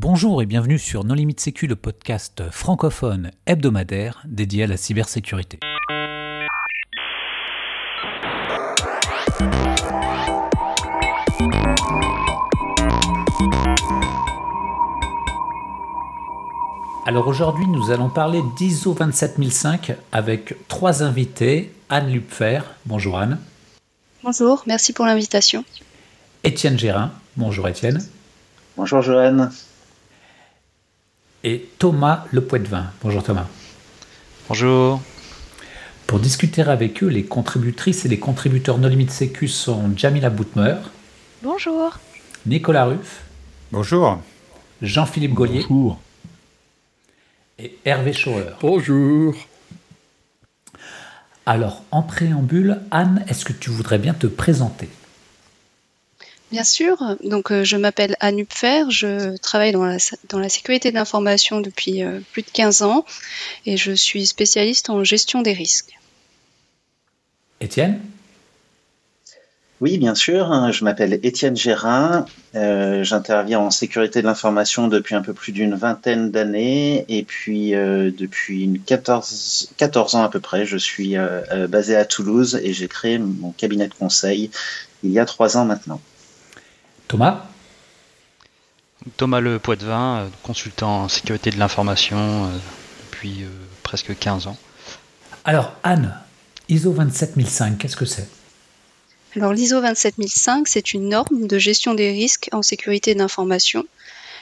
Bonjour et bienvenue sur Non Limite Sécu, le podcast francophone hebdomadaire dédié à la cybersécurité. Alors aujourd'hui, nous allons parler d'ISO 27005 avec trois invités. Anne Lupfer, bonjour Anne. Bonjour, merci pour l'invitation. Étienne Gérin, bonjour Étienne. Bonjour Joanne. Et Thomas Lepoitvin, bonjour Thomas. Bonjour. Pour discuter avec eux, les contributrices et les contributeurs No Limite Sécu sont Jamila Boutmer. Bonjour. Nicolas Ruff. Bonjour. Jean-Philippe Gaulier. Bonjour. Et Hervé Schauer. Bonjour. Alors, en préambule, Anne, est-ce que tu voudrais bien te présenter? Bien sûr, donc euh, je m'appelle Anne Hupfer, je travaille dans la, dans la sécurité de l'information depuis euh, plus de 15 ans et je suis spécialiste en gestion des risques. Étienne? Oui, bien sûr. Je m'appelle Étienne Gérin. Euh, J'interviens en sécurité de l'information depuis un peu plus d'une vingtaine d'années. Et puis, euh, depuis une 14, 14 ans à peu près, je suis basé à Toulouse et j'ai créé mon cabinet de conseil il y a trois ans maintenant. Thomas Thomas Le Poitvin, euh, consultant en sécurité de l'information euh, depuis euh, presque 15 ans. Alors, Anne, ISO 27005, qu'est-ce que c'est? Alors l'ISO 27005, c'est une norme de gestion des risques en sécurité de l'information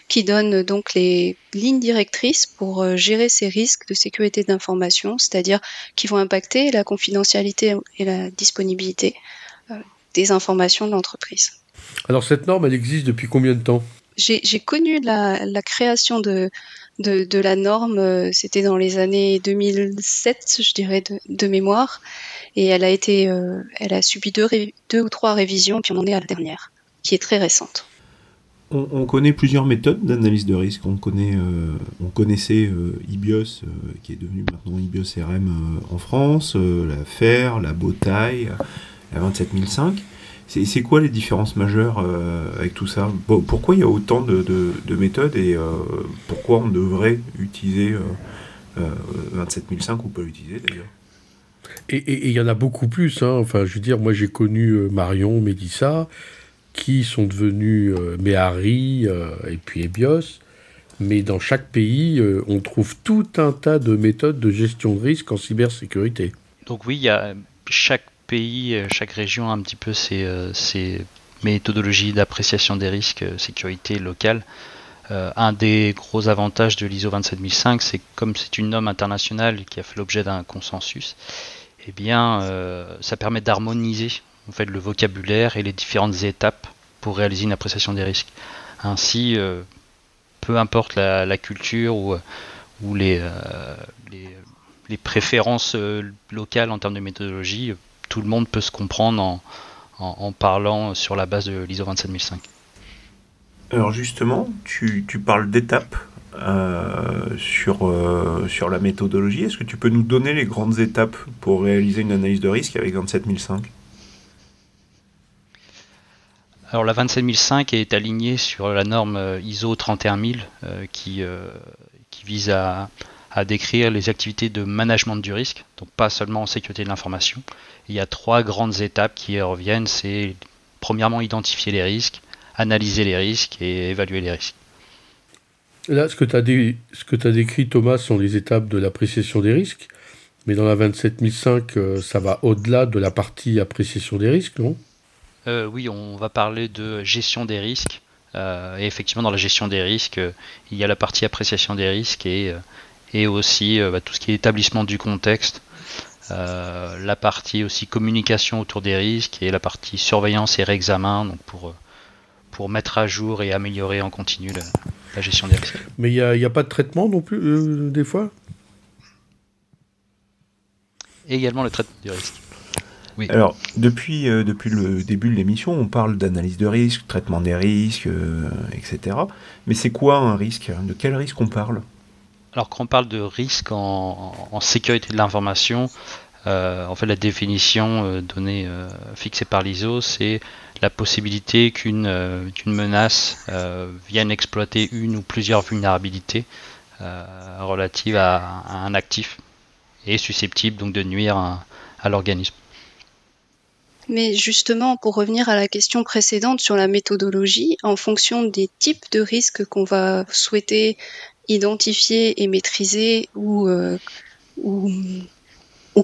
qui donne donc les lignes directrices pour gérer ces risques de sécurité d'information, c'est-à-dire qui vont impacter la confidentialité et la disponibilité des informations de l'entreprise. Alors cette norme, elle existe depuis combien de temps? J'ai connu la, la création de, de, de la norme, euh, c'était dans les années 2007, je dirais, de, de mémoire, et elle a été, euh, elle a subi deux, ré- deux ou trois révisions, puis on en est à la dernière, qui est très récente. On, on connaît plusieurs méthodes d'analyse de risque. On, connaît, euh, on connaissait euh, IBIOS, euh, qui est devenu maintenant IBIOS RM euh, en France, euh, la FAIR, la Bowtie, la 27005. C'est c'est quoi les différences majeures euh, avec tout ça? Bon, Pourquoi il y a autant de, de- de méthodes et euh, pourquoi on devrait utiliser euh, euh, 27005 ou pas l'utiliser d'ailleurs? Et il y en a beaucoup plus. hein. Enfin, je veux dire, moi j'ai connu Marion, Mélissa, qui sont devenus euh, Méhari euh, et puis Ebios. Mais dans chaque pays, euh, on trouve tout un tas de méthodes de gestion de risque en cybersécurité. Donc oui, il y a chaque pays, euh, chaque région a un petit peu ses, euh, méthodologies d'appréciation des risques euh, sécurité locale. Un des gros avantages de l'ISO 27005, c'est que comme c'est une norme internationale qui a fait l'objet d'un consensus, eh bien, ça permet d'harmoniser en fait le vocabulaire et les différentes étapes pour réaliser une appréciation des risques. Ainsi, peu importe la, culture ou, les, préférences locales en termes de méthodologie, tout le monde peut se comprendre en, en, en parlant sur la base de l'ISO 27005. Alors justement, tu, tu parles d'étapes euh, sur, euh, sur la méthodologie. Est-ce que tu peux nous donner les grandes étapes pour réaliser une analyse de risque avec 27005 Alors la 27005 est alignée sur la norme euh, ISO 31000 euh, qui, qui vise à, à décrire les activités de management du risque, donc pas seulement en sécurité de l'information. Il y a trois grandes étapes qui reviennent, c'est premièrement identifier les risques, analyser les risques et évaluer les risques. Là, ce que tu as, dé- décrit, Thomas, sont les étapes de l'appréciation des risques. Mais dans la 27005, euh, ça va au-delà de la partie appréciation des risques, non? Euh, oui, on va parler de gestion des risques. Euh, et effectivement, dans la gestion des risques, euh, il y a la partie appréciation des risques et, et aussi euh, bah, tout ce qui est établissement du contexte, euh, la partie aussi communication autour des risques et la partie surveillance et réexamen donc pour, euh, pour mettre à jour et améliorer en continu la, la gestion des risques. Mais il n'y a, il y a pas de traitement non plus, euh, des fois? Et également le traitement du risque. Oui. Alors, depuis, euh, depuis le début de l'émission, on parle d'analyse de risque, traitement des risques, euh, etc. Mais c'est quoi un risque? De quel risque on parle? Alors quand on parle de risque en, sécurité de l'information, en fait, la définition donnée, fixée par l'ISO, c'est la possibilité qu'une menace vienne exploiter une ou plusieurs vulnérabilités relatives à, un actif et susceptible donc de nuire à l'organisme. Mais justement, pour revenir à la question précédente sur la méthodologie, en fonction des types de risques qu'on va souhaiter identifier et maîtriser ou, euh, ou,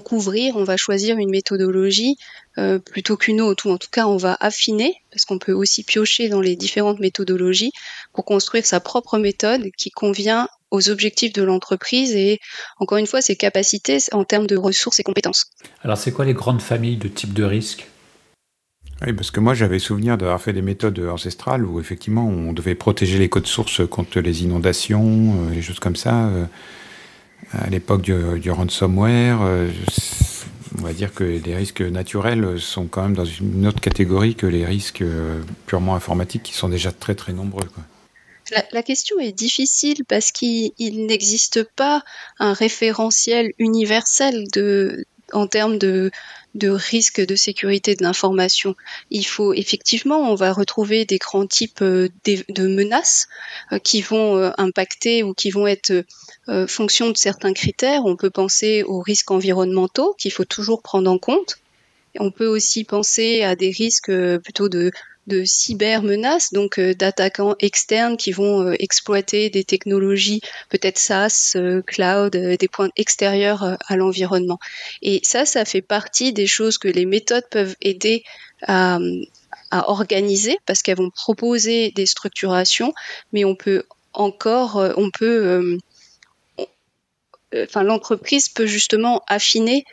couvrir, on va choisir une méthodologie euh, plutôt qu'une autre, ou en tout cas on va affiner, parce qu'on peut aussi piocher dans les différentes méthodologies pour construire sa propre méthode qui convient aux objectifs de l'entreprise et encore une fois ses capacités en termes de ressources et compétences. Alors c'est quoi les grandes familles de types de risques? Oui, parce que moi j'avais souvenir d'avoir fait des méthodes ancestrales où effectivement on devait protéger les codes sources contre les inondations, euh, les choses comme ça. Euh, à l'époque du, ransomware, euh, on va dire que les risques naturels sont quand même dans une autre catégorie que les risques purement informatiques qui sont déjà très très nombreux. La, question est difficile parce qu'il n'existe pas un référentiel universel en termes de, de risque de sécurité de l'information. Il faut effectivement, on va retrouver des grands types euh, de, menaces euh, qui vont euh, impacter ou qui vont être fonction de certains critères. On peut penser aux risques environnementaux qu'il faut toujours prendre en compte. On peut aussi penser à des risques plutôt de de cybermenaces, donc euh, d'attaquants externes qui vont euh, exploiter des technologies peut-être SaaS, euh, cloud, des points extérieurs à l'environnement. Et ça, ça fait partie des choses que les méthodes peuvent aider à, à organiser parce qu'elles vont proposer des structurations, mais on peut encore, on peut, enfin l'entreprise peut justement affiner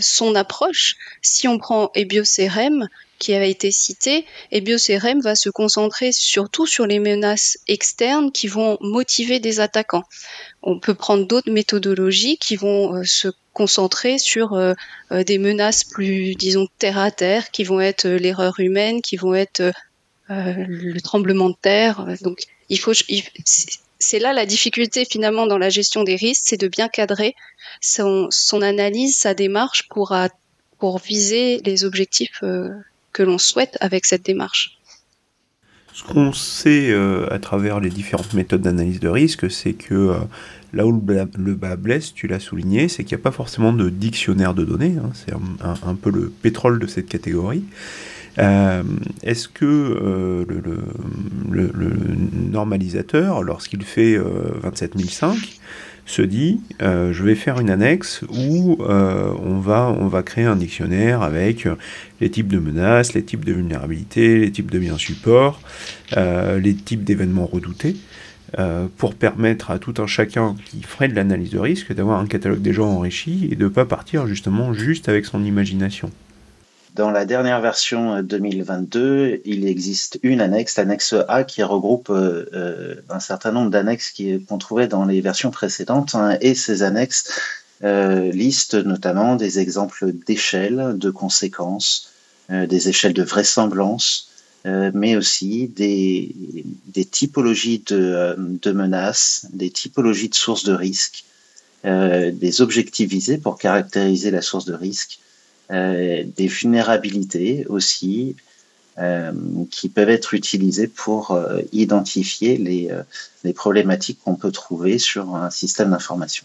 son approche. Si on prend EBIOCRM, qui avait été cité, et BioCRM va se concentrer surtout sur les menaces externes qui vont motiver des attaquants. On peut prendre d'autres méthodologies qui vont euh, se concentrer sur euh, euh, des menaces plus, disons, terre à terre, qui vont être l'erreur humaine, qui vont être le tremblement de terre. Donc, il faut, c'est là la difficulté finalement dans la gestion des risques, c'est de bien cadrer son, analyse, sa démarche pour, viser les objectifs que l'on souhaite avec cette démarche. Ce qu'on sait euh, à travers les différentes méthodes d'analyse de risque, c'est que euh, là où le, bas blesse, tu l'as souligné, c'est qu'il n'y a pas forcément de dictionnaire de données, hein. c'est un, peu le pétrole de cette catégorie. Euh, est-ce que le, le, normalisateur, lorsqu'il fait 27005, se dit euh, je vais faire une annexe où euh, on, va, créer un dictionnaire avec les types de menaces, les types de vulnérabilités, les types de biens support, euh, les types d'événements redoutés, pour permettre à tout un chacun qui ferait de l'analyse de risque d'avoir un catalogue déjà enrichi et de ne pas partir justement juste avec son imagination. Dans la dernière version 2022, euh, il existe une annexe, l'annexe A, qui regroupe euh, euh, un certain nombre d'annexes qu'on trouvait dans les versions précédentes. Hein, et ces annexes listent notamment des exemples d'échelles, de conséquences, des échelles de vraisemblance, mais aussi des, typologies de, menaces, des typologies de sources de risque, des objectifs visés pour caractériser la source de risque, euh, des vulnérabilités aussi euh, qui peuvent être utilisées pour euh, identifier les, les problématiques qu'on peut trouver sur un système d'information.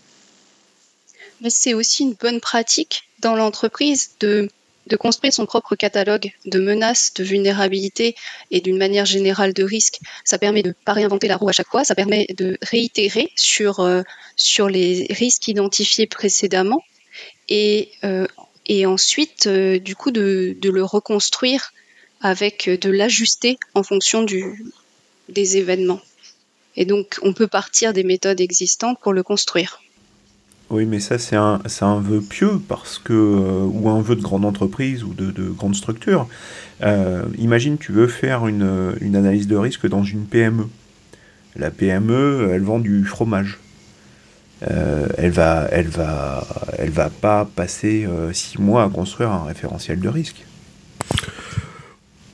Mais c'est aussi une bonne pratique dans l'entreprise de, de construire son propre catalogue de menaces, de vulnérabilités et d'une manière générale de risques. Ça permet de ne pas réinventer la roue à chaque fois, ça permet de réitérer sur, sur les risques identifiés précédemment et euh, et ensuite, euh, du coup, de, le reconstruire avec euh, de l'ajuster en fonction du, des événements. Et donc, on peut partir des méthodes existantes pour le construire. Oui, mais ça, c'est un, vœu pieux, parce que, euh, ou un vœu de grande entreprise ou de, de grande structure. imagine, tu veux faire une, analyse de risque dans une PME. La PME, elle vend du fromage. Euh, elle va, elle va, elle va pas passer euh, six mois à construire un référentiel de risque.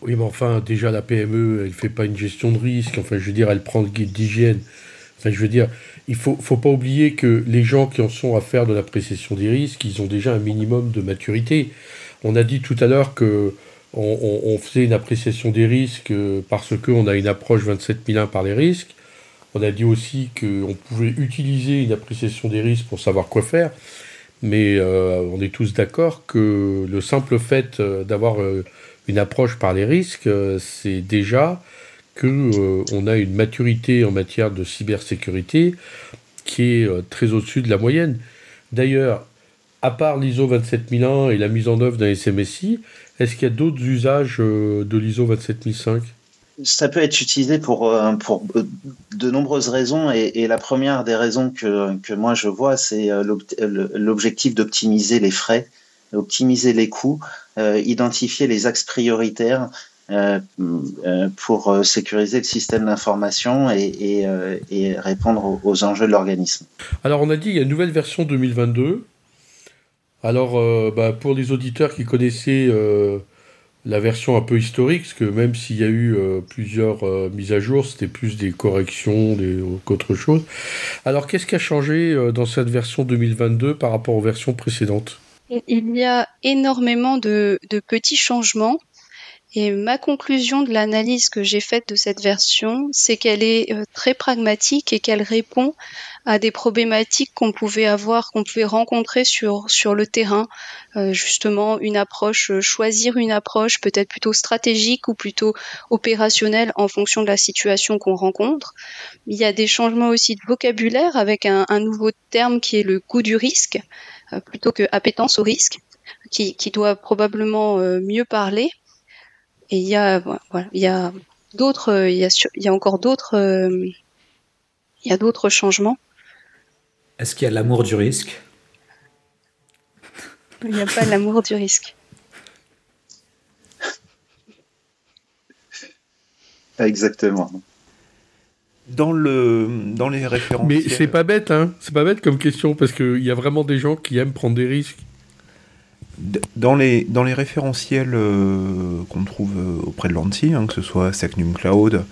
Oui, mais enfin, déjà la PME, elle fait pas une gestion de risque. Enfin, je veux dire, elle prend le guide d'hygiène Enfin, je veux dire, il faut, faut pas oublier que les gens qui en sont à faire de l'appréciation des risques, ils ont déjà un minimum de maturité. On a dit tout à l'heure que on, faisait une appréciation des risques euh, parce qu'on a une approche 27001 par les risques. On a dit aussi qu'on pouvait utiliser une appréciation des risques pour savoir quoi faire. Mais euh, on est tous d'accord que le simple fait euh, d'avoir une approche par les risques, c'est déjà qu'on a une maturité en matière de cybersécurité qui est très au-dessus de la moyenne. D'ailleurs, à part l'ISO 27001 et la mise en œuvre d'un SMSI, est-ce qu'il y a d'autres usages euh, de l'ISO 27005 ça peut être utilisé pour, euh, euh, de nombreuses raisons et, la première des raisons que, que moi je vois, c'est l'objectif d'optimiser les frais, optimiser les coûts, identifier les axes prioritaires pour sécuriser le système d'information et, répondre aux, enjeux de l'organisme. Alors on a dit il y a une nouvelle version 2022 alors, euh, bah, pour les auditeurs qui connaissaient euh, la version un peu historique, parce que même s'il y a eu euh, plusieurs mises à jour, c'était plus des corrections qu'autre chose. Alors, qu'est-ce qui a changé dans cette version 2022 par rapport aux versions précédentes? Il y a énormément de petits changements. Et ma conclusion de l'analyse que j'ai faite de cette version, c'est qu'elle est très pragmatique et qu'elle répond à des problématiques qu'on pouvait avoir, qu'on pouvait rencontrer sur sur le terrain. Euh, justement, une approche, euh, choisir une approche peut-être plutôt stratégique ou plutôt opérationnelle en fonction de la situation qu'on rencontre. Il y a des changements aussi de vocabulaire avec un, nouveau terme qui est le coût du risque euh, plutôt que appétence au risque, qui, qui doit probablement mieux parler. Et il y a voilà, il y a d'autres, il y a, il y a encore d'autres il y a d'autres changements. Est-ce qu'il y a l'amour du risque? Il n'y a pas l'amour du risque. Exactement. Dans, le, dans les références. Mais c'est pas bête, hein C'est pas bête comme question, parce qu'il y a vraiment des gens qui aiment prendre des risques. Dans les, dans les référentiels euh, qu'on trouve euh, auprès de l'ANSI, hein, que ce soit Sacnum Cloud,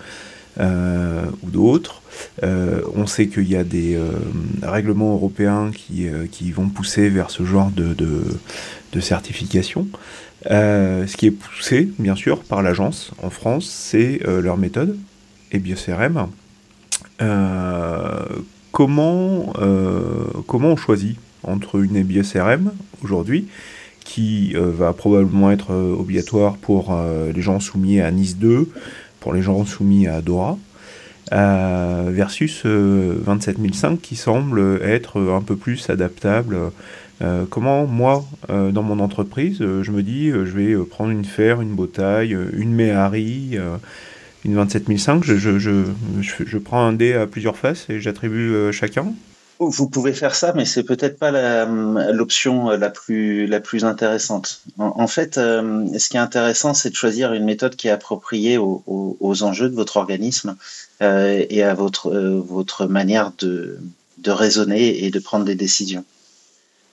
euh, ou d'autres. Euh, on sait qu'il y a des euh, règlements européens qui, qui, vont pousser vers ce genre de, de, certification. ce qui est poussé, bien sûr, par l'agence en France, c'est leur méthode et BioCRM. comment, comment on choisit entre une BioCRM aujourd'hui qui va probablement être obligatoire pour les gens soumis à NIS 2, pour les gens soumis à DORA, euh, versus 27005 euh, qui semble être un peu plus adaptable. Euh, comment moi, dans mon entreprise, je me dis, je vais prendre une fer, une Botaille, une Méhari, une 27005, je, je, je, je, prends un dé à plusieurs faces et j'attribue chacun vous pouvez faire ça, mais c'est peut-être pas l'option la, plus la plus intéressante. En, fait, euh, ce qui est intéressant, c'est de choisir une méthode qui est appropriée aux, enjeux de votre organisme euh, et à votre euh, votre manière de de raisonner et de prendre des décisions.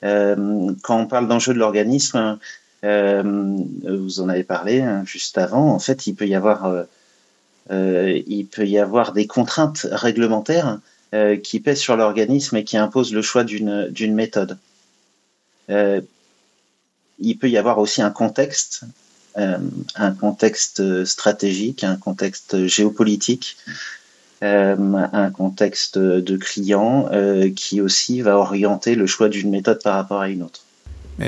Euh, quand on parle d'enjeux de l'organisme, vous en avez parlé hein, juste avant. En fait, il peut y avoir il peut y avoir des contraintes réglementaires euh, qui pèse sur l'organisme et qui impose le choix d'une méthode. Euh, il peut y avoir aussi un contexte, euh, un contexte stratégique, un contexte géopolitique, un contexte de client qui aussi va orienter le choix d'une méthode par rapport à une autre.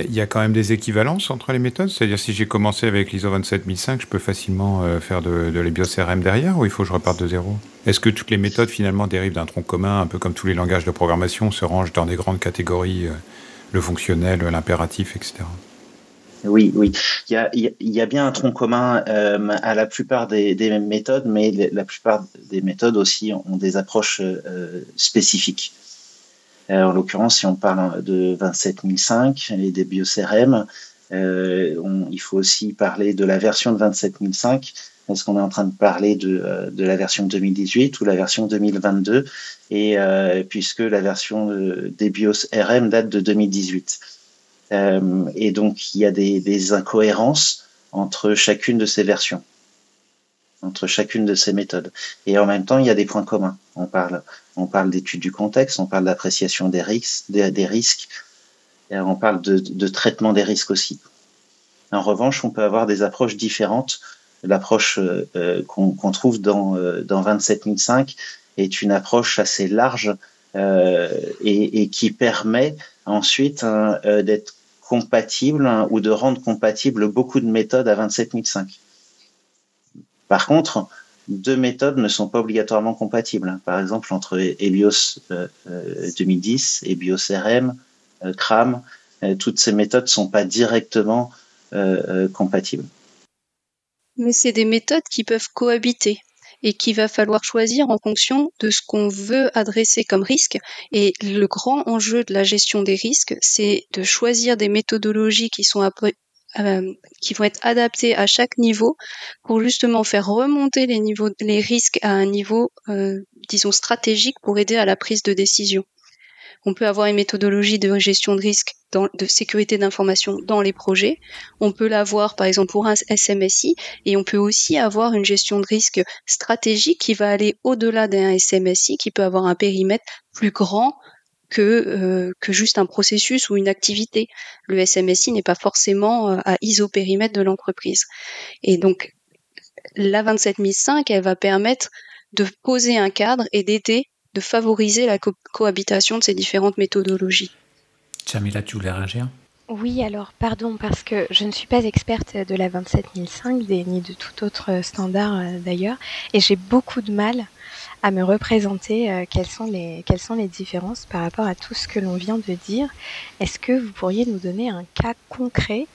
Il y a quand même des équivalences entre les méthodes C'est-à-dire, si j'ai commencé avec l'ISO 27005, je peux facilement euh, faire de, de l'EBIOS-RM derrière ou il faut que je reparte de zéro? Est-ce que toutes les méthodes, finalement, dérivent d'un tronc commun, un peu comme tous les langages de programmation, se rangent dans des grandes catégories, euh, le fonctionnel, l'impératif, etc. Oui, oui. Il y a, bien un tronc commun euh, à la plupart des, méthodes, mais la plupart des méthodes aussi ont des approches spécifiques. Euh, en l'occurrence, si on parle de 27005 et des BioCRM, euh, il faut aussi parler de la version de 27005. Est-ce qu'on est en train de parler de, euh, la version 2018 ou la version 2022 Et puisque la version des BIOS RM date de 2018. Euh, et donc il y a des, incohérences entre chacune de ces versions. Entre chacune de ces méthodes. Et en même temps, il y a des points communs. On parle, on parle d'études du contexte, on parle d'appréciation des risques, des, risques, et on parle de, de, traitement des risques aussi. En revanche, on peut avoir des approches différentes. L'approche euh, euh, qu'on trouve dans, euh, dans 27005 est une approche assez large et, qui permet ensuite d'être compatible hein, ou de rendre compatible beaucoup de méthodes à 27005. Par contre, deux méthodes ne sont pas obligatoirement compatibles. Par exemple, entre Helios 2010 et BioCRM, CRAM, toutes ces méthodes ne sont pas directement euh, compatibles. Mais c'est des méthodes qui peuvent cohabiter et qu'il va falloir choisir en fonction de ce qu'on veut adresser comme risque. Et le grand enjeu de la gestion des risques, c'est de choisir des méthodologies qui sont euh, qui vont être adaptées à chaque niveau pour justement faire remonter les risques à un niveau, euh, disons stratégique pour aider à la prise de décision. On peut avoir une méthodologie de gestion de risque, de sécurité d'information dans les projets. On peut l'avoir par exemple pour un SMSI et on peut aussi avoir une gestion de risque stratégique qui va aller au-delà d'un SMSI, qui peut avoir un périmètre plus grand que, euh, que juste un processus ou une activité. Le SMSI n'est pas forcément euh, à isopérimètre de l'entreprise. Et donc, la 27005, elle va permettre de poser un cadre et d'aider de favoriser la cohabitation de ces différentes méthodologies. Jamila, tu voulais réagir? Oui, alors pardon, parce que je ne suis pas experte de la 27005 ni de tout autre standard euh, d'ailleurs, et j'ai beaucoup de mal à me représenter euh, quelles, sont les, quelles sont les différences par rapport à tout ce que l'on vient de dire. Est-ce que vous pourriez nous donner un cas concret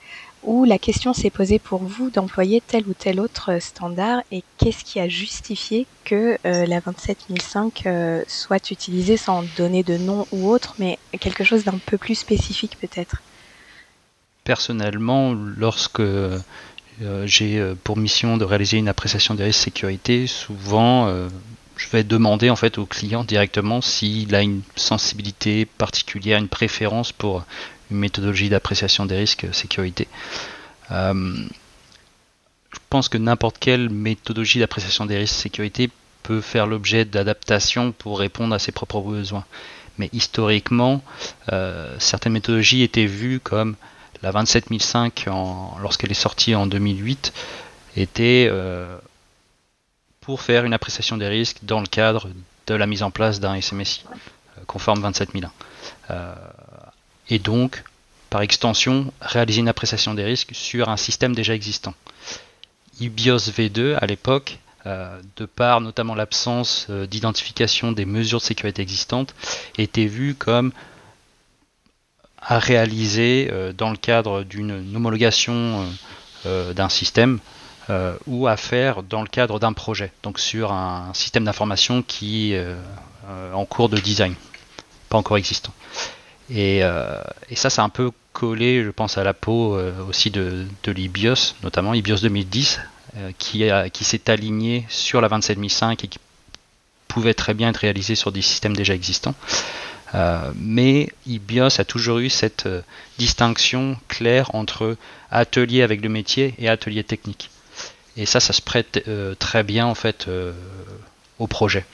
où la question s'est posée pour vous d'employer tel ou tel autre standard et qu'est-ce qui a justifié que euh, la 27005 euh, soit utilisée sans donner de nom ou autre, mais quelque chose d'un peu plus spécifique peut-être? Personnellement, lorsque j'ai pour mission de réaliser une appréciation des risques sécurité, souvent je vais demander en fait au client directement s'il a une sensibilité particulière, une préférence pour une méthodologie d'appréciation des risques sécurité. Euh, je pense que n'importe quelle méthodologie d'appréciation des risques sécurité peut faire l'objet d'adaptation pour répondre à ses propres besoins. Mais historiquement, euh, certaines méthodologies étaient vues comme la 27005 lorsqu'elle est sortie en 2008 était euh, pour faire une appréciation des risques dans le cadre de la mise en place d'un SMSI conforme 27001 et donc, par extension, réaliser une appréciation des risques sur un système déjà existant. IBIOS V2, à l'époque, euh, de par notamment l'absence euh, d'identification des mesures de sécurité existantes, était vu comme à réaliser euh, dans le cadre d'une homologation d'un système ou à faire dans le cadre d'un projet, donc sur un système d'information qui est en cours de design, pas encore existant. Euh, et, ça, c'est un peu collé, je pense, à la peau euh, aussi de, de l'IBIOS, notamment IBIOS 2010, euh, qui, qui s'est aligné sur la 27005 et qui pouvait très bien être réalisé sur des systèmes déjà existants. mais IBIOS a toujours eu cette distinction claire entre atelier avec le métier et atelier technique. Et ça, ça se prête très bien en fait au projet.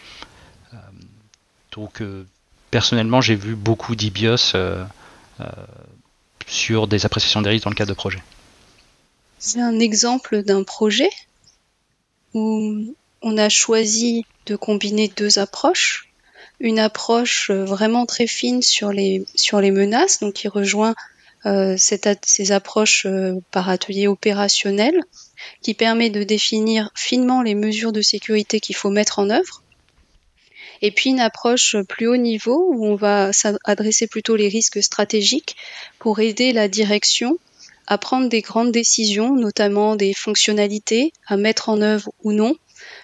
donc personnellement, j'ai vu beaucoup d'IBIOS euh, euh, sur des appréciations des risques dans le cadre de projets. C'est un exemple d'un projet où on a choisi de combiner deux approches. Une approche euh, vraiment très fine sur les, sur les menaces, donc qui rejoint ces approches par atelier opérationnel, qui permet de définir finement les mesures de sécurité qu'il faut mettre en œuvre et puis une approche plus haut niveau où on va s'adresser plutôt les risques stratégiques pour aider la direction à prendre des grandes décisions, notamment des fonctionnalités à mettre en œuvre ou non,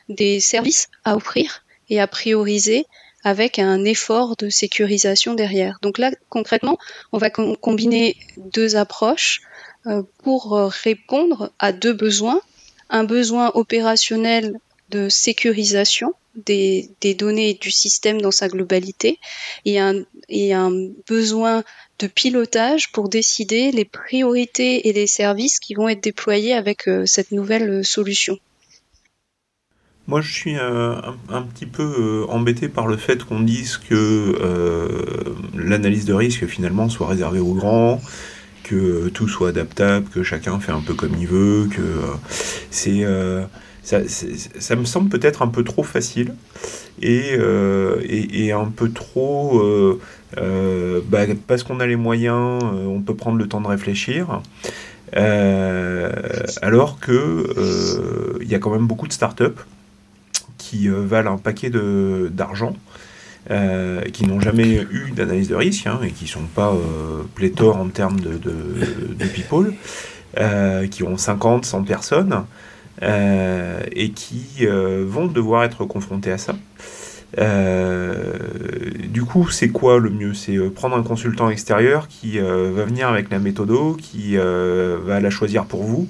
des services à offrir et à prioriser avec un effort de sécurisation derrière. Donc là, concrètement, on va combiner deux approches pour répondre à deux besoins. Un besoin opérationnel de sécurisation des, données du système dans sa globalité et un, besoin de pilotage pour décider les priorités et les services qui vont être déployés avec euh, cette nouvelle euh, solution. Moi, je suis un, petit peu embêté par le fait qu'on dise que l'analyse de risque, finalement, soit réservée aux grands, que tout soit adaptable, que chacun fait un peu comme il veut, que c'est ça, me semble peut-être un peu trop facile et, euh, et, un peu trop euh, euh, bah, parce qu'on a les moyens, on peut prendre le temps de réfléchir. alors que il y a quand même beaucoup de startups qui valent un paquet d'argent. Qui n'ont jamais eu d'analyse de risque hein, et qui ne sont pas pléthores en termes de, people, qui ont 50, 100 personnes, euh, et qui euh, vont devoir être confrontés à ça. Euh, du coup, c'est quoi le mieux? C'est prendre un consultant extérieur qui va venir avec la méthode, qui va la choisir pour vous,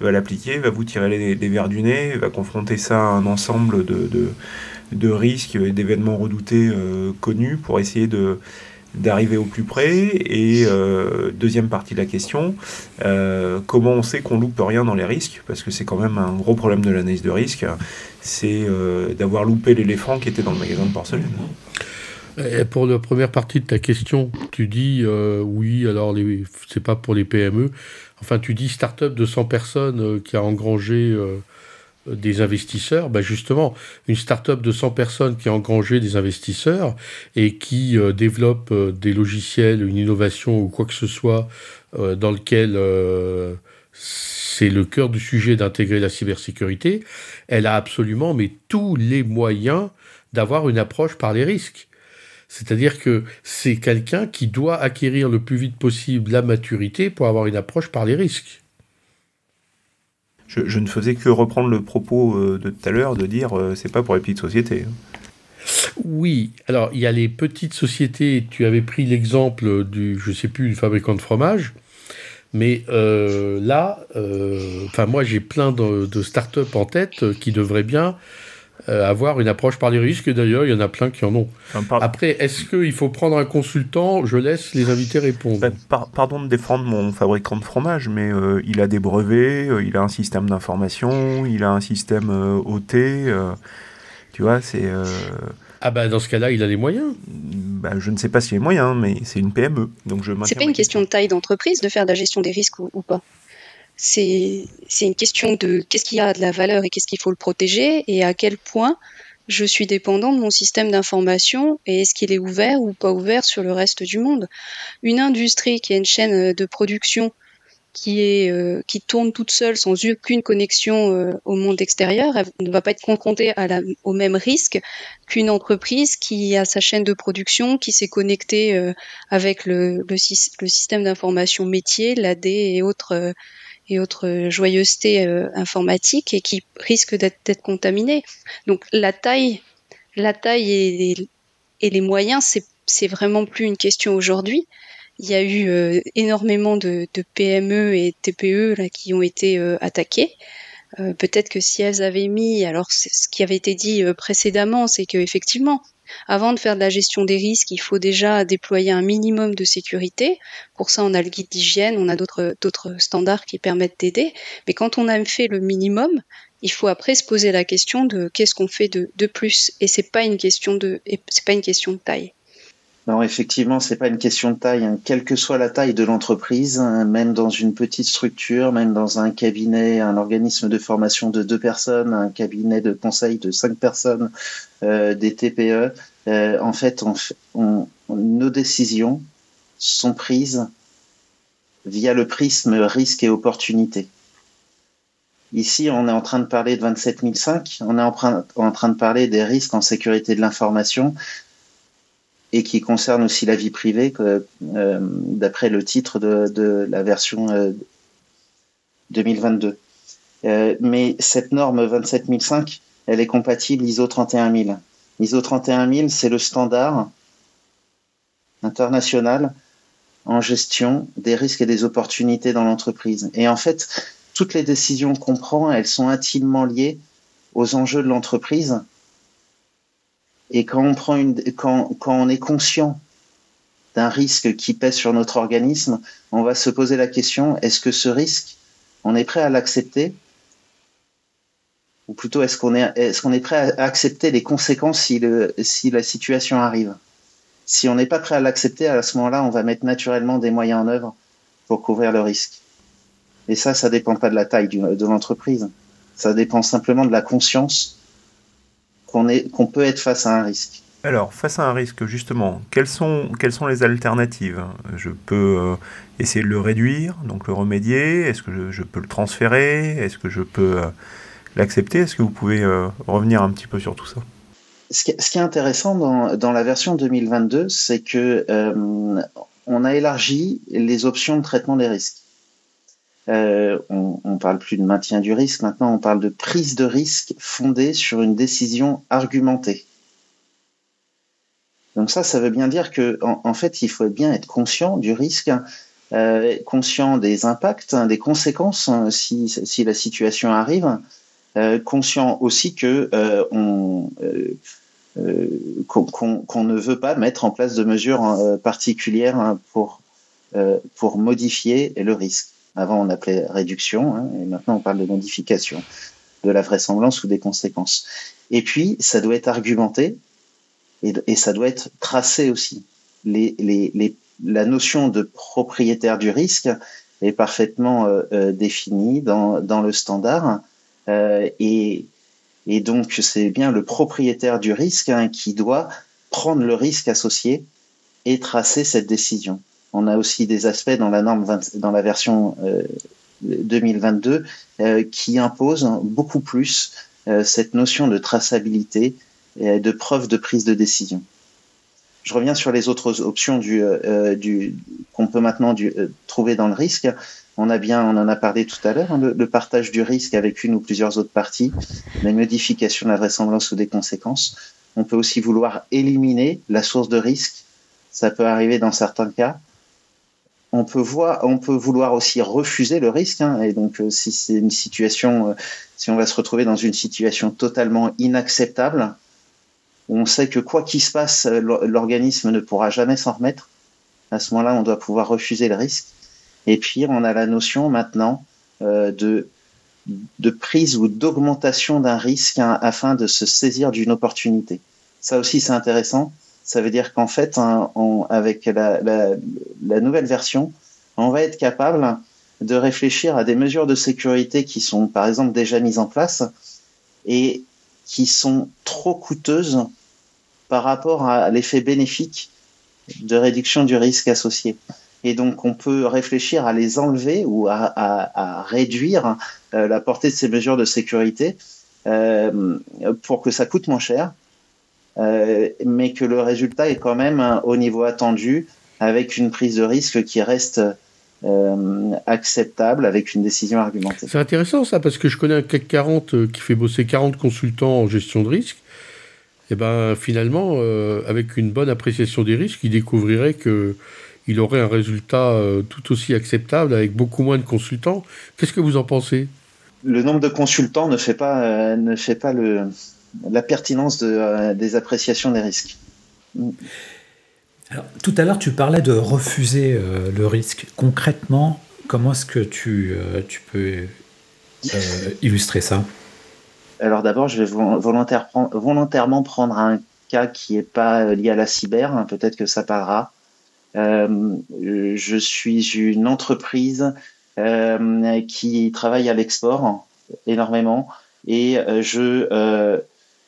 va l'appliquer, va vous tirer les, verres du nez, va confronter ça à un ensemble de, de risques et d'événements redoutés connus pour essayer de, d'arriver au plus près Et euh, deuxième partie de la question, euh, comment on sait qu'on loupe rien dans les risques? Parce que c'est quand même un gros problème de l'analyse de risque, c'est euh, d'avoir loupé l'éléphant qui était dans le magasin de porcelaine. Pour la première partie de ta question, tu dis oui, alors c'est pas pour les PME. Enfin, tu dis start-up de 100 personnes qui a engrangé des investisseurs, bah justement, une start-up de 100 personnes qui a engrangé des investisseurs et qui euh, développe euh, des logiciels, une innovation ou quoi que ce soit euh, dans lequel c'est le cœur du sujet d'intégrer la cybersécurité, elle a absolument mais tous les moyens d'avoir une approche par les risques. C'est-à-dire que c'est quelqu'un qui doit acquérir le plus vite possible la maturité pour avoir une approche par les risques je, ne faisais que reprendre le propos euh, de tout à l'heure de dire euh, c'est pas pour les petites sociétés. Oui, alors il y a les petites sociétés, tu avais pris l'exemple du, je sais plus, du fabricant de fromage, mais euh, là, enfin moi j'ai plein de, de start-up en tête qui devraient bien euh, avoir une approche par les risques. D'ailleurs, il y en a plein qui en ont. Après, est-ce qu'il faut prendre un consultant? Je laisse les invités répondre. Ben, pardon de défendre mon fabricant de fromage, mais euh, il a des brevets, euh, il a un système d'information, il a un système OT. tu vois, c'est. Ah bah dans ce cas-là, il a les moyens. Bah, je ne sais pas s'il a les moyens, mais c'est une PME, donc je. C'est pas une question de taille d'entreprise de faire de la gestion des risques ou pas? C'est une question de qu'est-ce qu'il y a de la valeur et qu'est-ce qu'il faut le protéger et à quel point je suis dépendant de mon système d'information et est-ce qu'il est ouvert ou pas ouvert sur le reste du monde. Une industrie qui a une chaîne de production qui est euh, qui tourne toute seule sans aucune connexion euh, au monde extérieur, elle ne va pas être confrontée au même risque qu'une entreprise qui a sa chaîne de production, qui s'est connectée euh, avec le, le système d'information métier, l'AD et autres et autres joyeusetés euh, informatiques et qui risquent d'être contaminés. Donc la taille, la taille et, les moyens, c'est vraiment plus une question aujourd'hui. Il y a eu euh, énormément de, PME et TPE là, qui ont été euh, attaqués. Peut-être que si elles avaient mis, alors ce qui avait été dit précédemment, c'est que effectivement, avant de faire de la gestion des risques, il faut déjà déployer un minimum de sécurité. Pour ça, on a le guide d'hygiène, on a d'autres standards qui permettent d'aider. Mais quand on a fait le minimum, il faut après se poser la question de qu'est-ce qu'on fait de, plus. Et c'est pas pas une question de taille. Non, effectivement, c'est pas une question de taille. Hein. Quelle que soit la taille de l'entreprise, hein, même dans une petite structure, même dans un cabinet, un organisme de formation de deux personnes, un cabinet de conseil de cinq personnes, euh, des TPE, euh, en fait, nos décisions sont prises via le prisme risque et opportunité. Ici, on est en train de parler de 27005, on est en train de parler des risques en sécurité de l'information, et qui concerne aussi la vie privée, euh, d'après le titre de, la version 2022. Euh, euh, mais cette norme 27005, elle est compatible ISO 31000. ISO 31000, c'est le standard international en gestion des risques et des opportunités dans l'entreprise. Et en fait, toutes les décisions qu'on prend, elles sont intimement liées aux enjeux de l'entreprise et quand on, prend une, quand, quand on est conscient d'un risque qui pèse sur notre organisme, on va se poser la question, est-ce que ce risque, on est prêt à l'accepter? Ou plutôt, est-ce qu'on est, est, qu'on est prêt à accepter les conséquences si, le, si la situation arrive? Si on n'est pas prêt à l'accepter, à ce moment-là, on va mettre naturellement des moyens en œuvre pour couvrir le risque. Et ça, ça dépend pas de la taille de l'entreprise. Ça dépend simplement de la conscience qu'on peut être face à un risque. Alors, face à un risque, justement, quelles sont, quelles sont les alternatives? Je peux euh, essayer de le réduire, donc le remédier. Est-ce que je, peux le transférer? Est-ce que je peux euh, l'accepter? Est-ce que vous pouvez euh, revenir un petit peu sur tout ça? Ce qui, est intéressant dans, dans la version 2022, c'est que on a élargi les options de traitement des risques. On, on parle plus de maintien du risque, maintenant on parle de prise de risque fondée sur une décision argumentée. Donc ça, ça veut bien dire que en, fait, il faut bien être conscient du risque, euh, conscient des impacts, hein, des conséquences hein, si, si, la situation arrive, euh, conscient aussi que euh, on euh, qu'on ne veut pas mettre en place de mesures euh, particulières hein, pour pour modifier le risque. Avant, on appelait réduction, hein, et maintenant on parle de modification de la vraisemblance ou des conséquences. Et puis, ça doit être argumenté et, ça doit être tracé aussi. La notion de propriétaire du risque est parfaitement euh, euh, définie dans, le standard euh, et, et, donc c'est bien le propriétaire du risque hein, qui doit prendre le risque associé et tracer cette décision. On a aussi des aspects dans la norme dans la version 2022 qui imposent beaucoup plus cette notion de traçabilité et de preuves de prise de décision. Je reviens sur les autres options euh, qu'on peut maintenant euh, trouver dans le risque. On a bien, on en a parlé tout à l'heure, hein, le, partage du risque avec une ou plusieurs autres parties, les modifications de la vraisemblance ou des conséquences. On peut aussi vouloir éliminer la source de risque. Ça peut arriver dans certains cas. On peut voir, on peut vouloir aussi refuser le risque. Hein, et donc, euh, si c'est une situation, si on va se retrouver dans une situation totalement inacceptable, on sait que quoi qu'il se passe, euh, l'organisme ne pourra jamais s'en remettre. À ce moment-là, on doit pouvoir refuser le risque. Et puis, on a la notion maintenant euh, de, de prise ou d'augmentation d'un risque hein, afin de se saisir d'une opportunité. Ça aussi, c'est intéressant. Ça veut dire qu'en fait, hein, avec la, nouvelle version, on va être capable de réfléchir à des mesures de sécurité qui sont, par exemple, déjà mises en place et qui sont trop coûteuses par rapport à l'effet bénéfique de réduction du risque associé. Et donc, on peut réfléchir à les enlever ou à, réduire euh, la portée de ces mesures de sécurité euh, pour que ça coûte moins cher, mais que le résultat est quand même au niveau attendu avec une prise de risque qui reste acceptable avec une décision argumentée. C'est intéressant ça parce que je connais un CAC 40 qui fait bosser 40 consultants en gestion de risque et eh ben finalement, euh, avec une bonne appréciation des risques, il découvrirait que il aurait un résultat euh, tout aussi acceptable avec beaucoup moins de consultants. Qu'est-ce que vous en pensez? Le nombre de consultants ne fait pas, euh, ne fait pas le, la pertinence de, des appréciations des risques. Alors, tout à l'heure, tu parlais de refuser le risque. Concrètement, comment est-ce que tu, tu peux illustrer ça? Alors d'abord, je vais volontairement prendre un cas qui n'est pas euh, lié à la cyber, hein, peut-être que ça parlera. Euh, je suis une entreprise euh, qui travaille à l'export énormément et je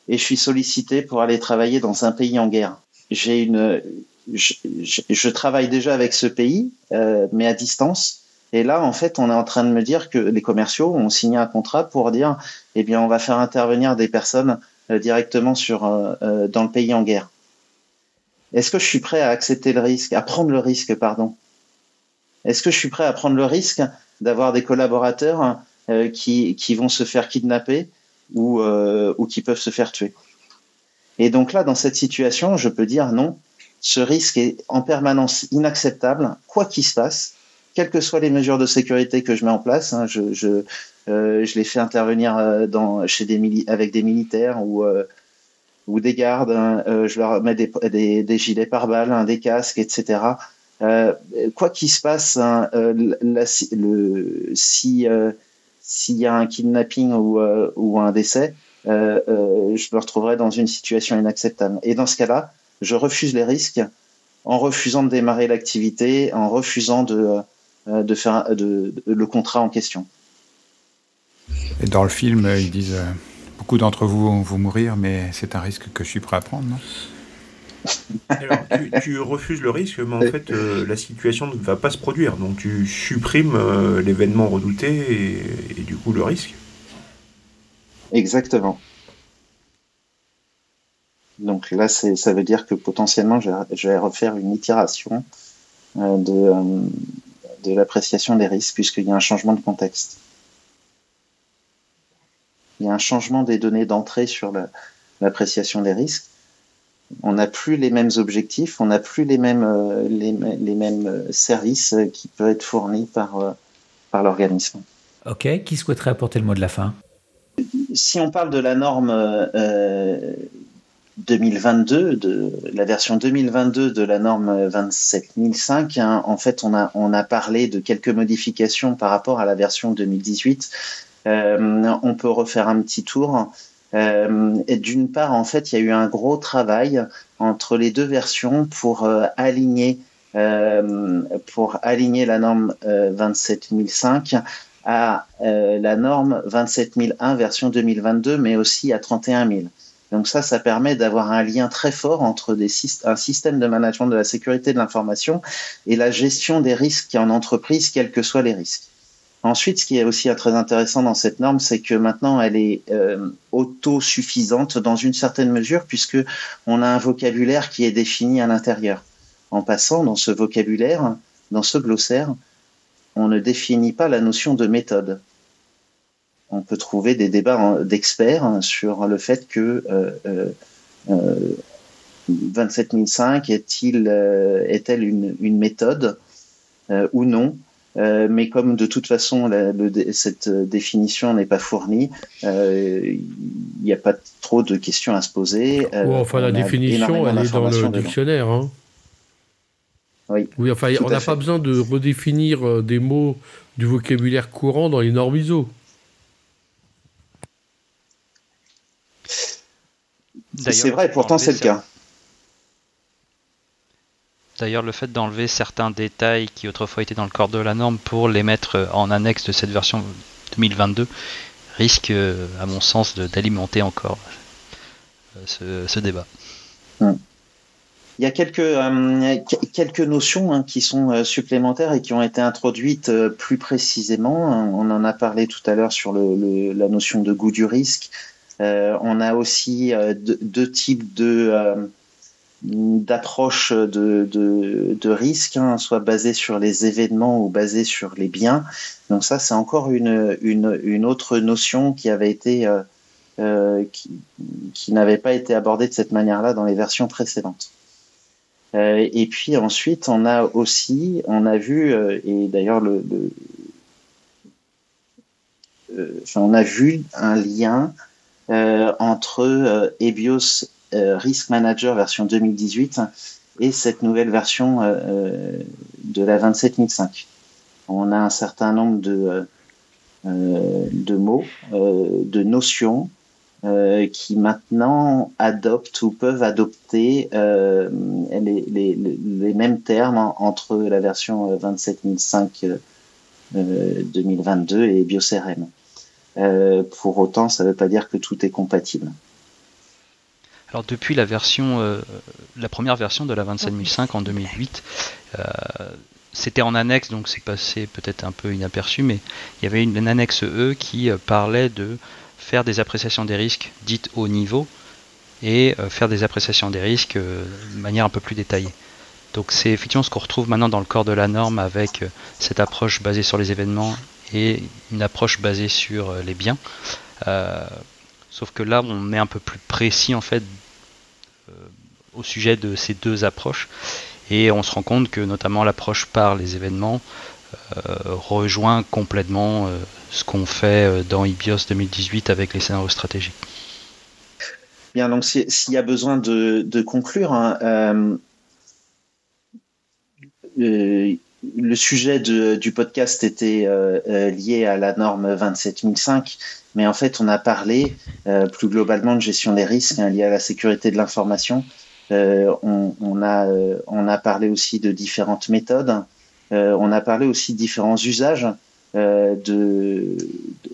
et je suis sollicité pour aller travailler dans un pays en guerre. J'ai une je, je, travaille déjà avec ce pays, mais à distance. Et là, en fait, on est en train de me dire que les commerciaux ont signé un contrat pour dire, eh bien, on va faire intervenir des personnes euh, directement sur euh, euh, dans le pays en guerre. Est-ce que je suis prêt à accepter le risque, à prendre le risque, pardon? Est-ce que je suis prêt à prendre le risque d'avoir des collaborateurs qui, qui vont se faire kidnapper ou, ou qui peuvent se faire tuer Et donc là, dans cette situation, je peux dire non, ce risque est en permanence inacceptable, quoi qu'il se passe quelles que soient les mesures de sécurité que je mets en place, hein, je, je, euh, je, les fais intervenir euh, dans, chez des avec des militaires ou, euh, ou des gardes, hein, je leur mets des, des, des gilets pare-balles, hein, des casques, etc. quoi qu'il se passe, la, le, si, s'il y a un kidnapping ou, ou un décès, je me retrouverai dans une situation inacceptable. Et dans ce cas-là, je refuse les risques en refusant de démarrer l'activité, en refusant de, de faire de, le contrat en question. Et dans le film, ils disent beaucoup d'entre vous vont mourir, mais c'est un risque que je suis prêt à prendre, non? Alors, tu, refuses le risque, mais en fait, euh, la situation ne va pas se produire. Donc, tu supprimes euh, l'événement redouté et, du coup le risque. Exactement. Donc là, ça veut dire que potentiellement, je, vais refaire une itération euh, de, de l'appréciation des risques, puisqu'il y a un changement de contexte. Il y a un changement des données d'entrée sur l'appréciation des risques on n'a plus les mêmes objectifs, on n'a plus les mêmes, euh, les, mêmes euh, services euh, qui peuvent être fournis par, par l'organisme. Ok, qui souhaiterait apporter le mot de la fin? Si on parle de la norme 2022, de la version 2022 de la norme 27005, hein, en fait, on a, on a parlé de quelques modifications par rapport à la version 2018. on peut refaire un petit tour. Euh, d'une part, en fait, il y a eu un gros travail entre les deux versions pour euh, aligner euh, aligner la norme 27005 à la norme 27001 version 2022, mais aussi à 31000. Donc ça, ça permet d'avoir un lien très fort entre un système de management de la sécurité de l'information et la gestion des risques en entreprise, quels que soient les risques. Ensuite, ce qui est aussi très intéressant dans cette norme, c'est que maintenant elle est euh, autosuffisante dans une certaine mesure, puisque on a un vocabulaire qui est défini à l'intérieur. En passant dans ce vocabulaire, dans ce glossaire, on ne définit pas la notion de méthode. On peut trouver des débats d'experts sur le fait que euh, euh, 27005 est-il euh, est-elle une, méthode euh, ou non euh, mais comme de toute façon cette définition n'est pas fournie, euh, il n'y a pas trop de questions à se poser. Euh, enfin, la définition, elle est dans le dictionnaire. Hein. Oui. oui, enfin, on n'a pas besoin de redéfinir des mots du vocabulaire courant dans les normes ISO. C'est vrai, pourtant c'est le cas. D'ailleurs, le fait d'enlever certains détails qui autrefois étaient dans le corps de la norme pour les mettre euh, en annexe de cette version 2022 risque, euh, à mon sens, d'alimenter encore euh, ce, débat. Hmm. Il y a quelques, quelques notions hein, qui sont supplémentaires et qui ont été introduites plus précisément. On en a parlé tout à l'heure sur la notion de goût du risque. on a aussi deux, types de d'approche de, de, risque, hein, soit basée sur les événements ou basée sur les biens. Donc ça, c'est encore une, une, autre notion qui avait été euh, euh qui, qui n'avait pas été abordée de cette manière-là dans les versions précédentes. Euh, et puis ensuite, on a aussi, on a vu, et d'ailleurs le, on a vu un lien entre EBIOS Risk Manager version 2018 et cette nouvelle version euh, euh, de la 27005. On a un certain nombre de, mots, de notions qui maintenant adoptent ou peuvent adopter les, les, les, mêmes termes entre la version 27005 2022 et BioCRM. pour autant, ça ne veut pas dire que tout est compatible. Alors depuis la version, euh, la première version de la 27005 en 2008, euh, c'était en annexe, donc c'est passé peut-être un peu inaperçu, mais il y avait une, annexe E qui euh, parlait de faire des appréciations des risques dites haut niveau et faire des appréciations des risques de manière un peu plus détaillée. Donc c'est effectivement ce qu'on retrouve maintenant dans le corps de la norme avec cette approche basée sur les événements et une approche basée sur les biens. Sauf que là, on est un peu plus précis en fait euh, au sujet de ces deux approches. Et on se rend compte que notamment l'approche par les événements euh, rejoint complètement euh, ce qu'on fait dans IBIOS 2018 avec les scénarios stratégiques. Bien, donc s'il y a besoin de, conclure, hein, le sujet du podcast était lié à la norme 27005, mais en fait, on a parlé plus globalement de gestion des risques hein, liés à la sécurité de l'information. On, on, a, on a parlé aussi de différentes méthodes. on a parlé aussi de différents usages de,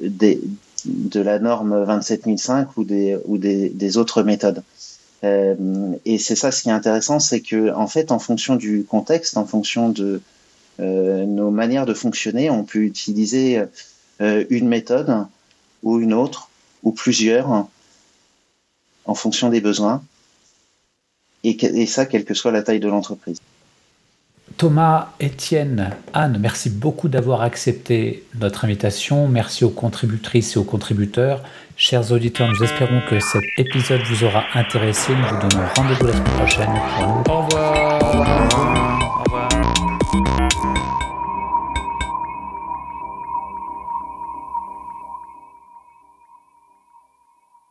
de, de, la norme 27005 ou des, ou des, des autres méthodes. Euh, et c'est ça ce qui est intéressant, c'est que en fait, en fonction du contexte, en fonction de euh, nos manières de fonctionner, on peut utiliser euh, une méthode ou une autre ou plusieurs hein, en fonction des besoins et, et ça quelle que soit la taille de l'entreprise. Thomas, Étienne, Anne, merci beaucoup d'avoir accepté notre invitation. Merci aux contributrices et aux contributeurs. Chers auditeurs, nous espérons que cet épisode vous aura intéressé. Nous vous donnons rendez-vous la semaine prochaine. Au revoir. Au revoir. Au revoir.